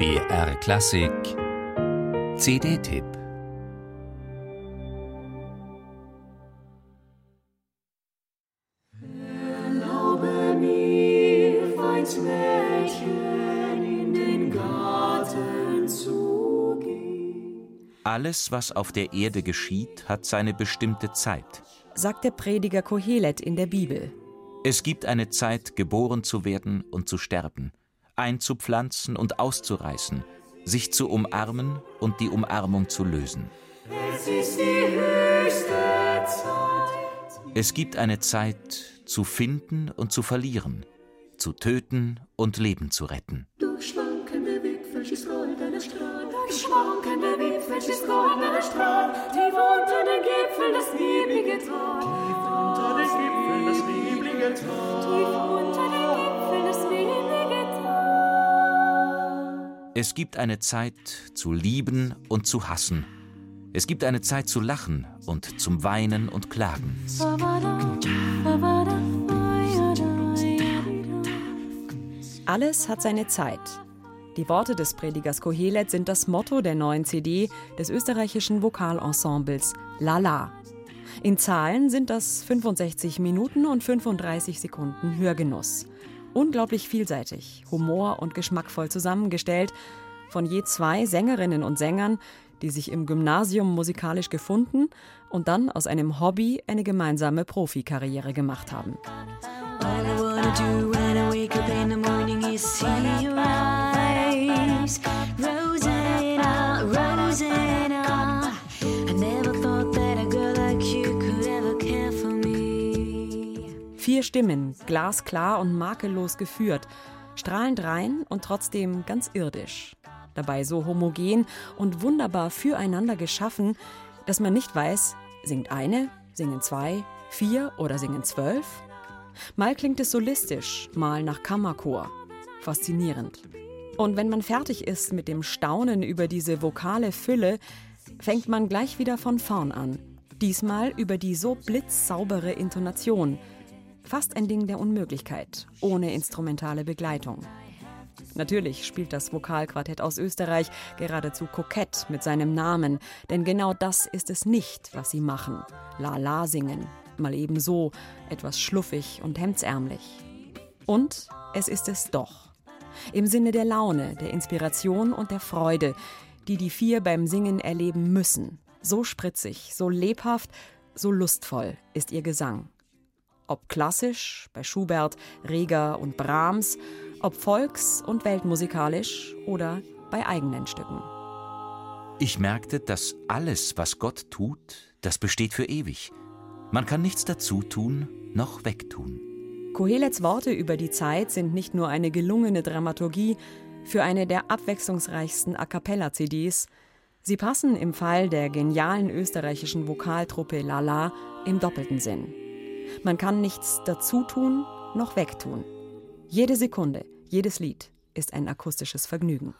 BR Klassik CD-Tipp Erlaube mir, feins Mädchen, in den Garten zu gehen. Alles, was auf der Erde geschieht, hat seine bestimmte Zeit. sagt der Prediger Kohelet in der Bibel. Es gibt eine Zeit, geboren zu werden und zu sterben, einzupflanzen und auszureißen, sich zu umarmen und die Umarmung zu lösen. Es ist die höchste Zeit. Es gibt eine Zeit, zu finden und zu verlieren, zu töten und Leben zu retten. Durch schwankende Wipfel schießt goldener Strahl. Durch schwankende Wipfel schießt goldener Strahl. Tief unter den Gipfeln das neblige Tal. Tief unter den Gipfeln das neblige Tal. Es gibt eine Zeit, zu lieben und zu hassen. Es gibt eine Zeit zu lachen und zum Weinen und Klagen. Alles hat seine Zeit. Die Worte des Predigers Kohelet sind das Motto der neuen CD des österreichischen Vokalensembles Lala. In Zahlen sind das 65 Minuten und 35 Sekunden Hörgenuss. Unglaublich vielseitig, humor- und geschmackvoll zusammengestellt von je zwei Sängerinnen und Sängern, die sich im Gymnasium musikalisch gefunden und dann aus einem Hobby eine gemeinsame Profikarriere gemacht haben. All I. Stimmen, glasklar und makellos geführt, strahlend rein und trotzdem ganz irdisch. Dabei so homogen und wunderbar füreinander geschaffen, dass man nicht weiß, singt eine, singen zwei, vier oder singen zwölf? Mal klingt es solistisch, mal nach Kammerchor. Faszinierend. Und wenn man fertig ist mit dem Staunen über diese vokale Fülle, fängt man gleich wieder von vorn an. Diesmal über die so blitzsaubere Intonation. Fast ein Ding der Unmöglichkeit, ohne instrumentale Begleitung. Natürlich spielt das Vokalquartett aus Österreich geradezu kokett mit seinem Namen, denn genau das ist es nicht, was sie machen. La la singen, mal eben so, etwas schluffig und hemdsärmlich. Und es ist es doch. Im Sinne der Laune, der Inspiration und der Freude, die die vier beim Singen erleben müssen. So spritzig, so lebhaft, so lustvoll ist ihr Gesang. Ob klassisch bei Schubert, Reger und Brahms, ob volks- und weltmusikalisch oder bei eigenen Stücken. Ich merkte, dass alles, was Gott tut, das besteht für ewig. Man kann nichts dazu tun, noch wegtun. Kohelets Worte über die Zeit sind nicht nur eine gelungene Dramaturgie für eine der abwechslungsreichsten A cappella-CDs, sie passen im Fall der genialen österreichischen Vokaltruppe Lala im doppelten Sinn. Man kann nichts dazu tun, noch wegtun. Jede Sekunde, jedes Lied ist ein akustisches Vergnügen.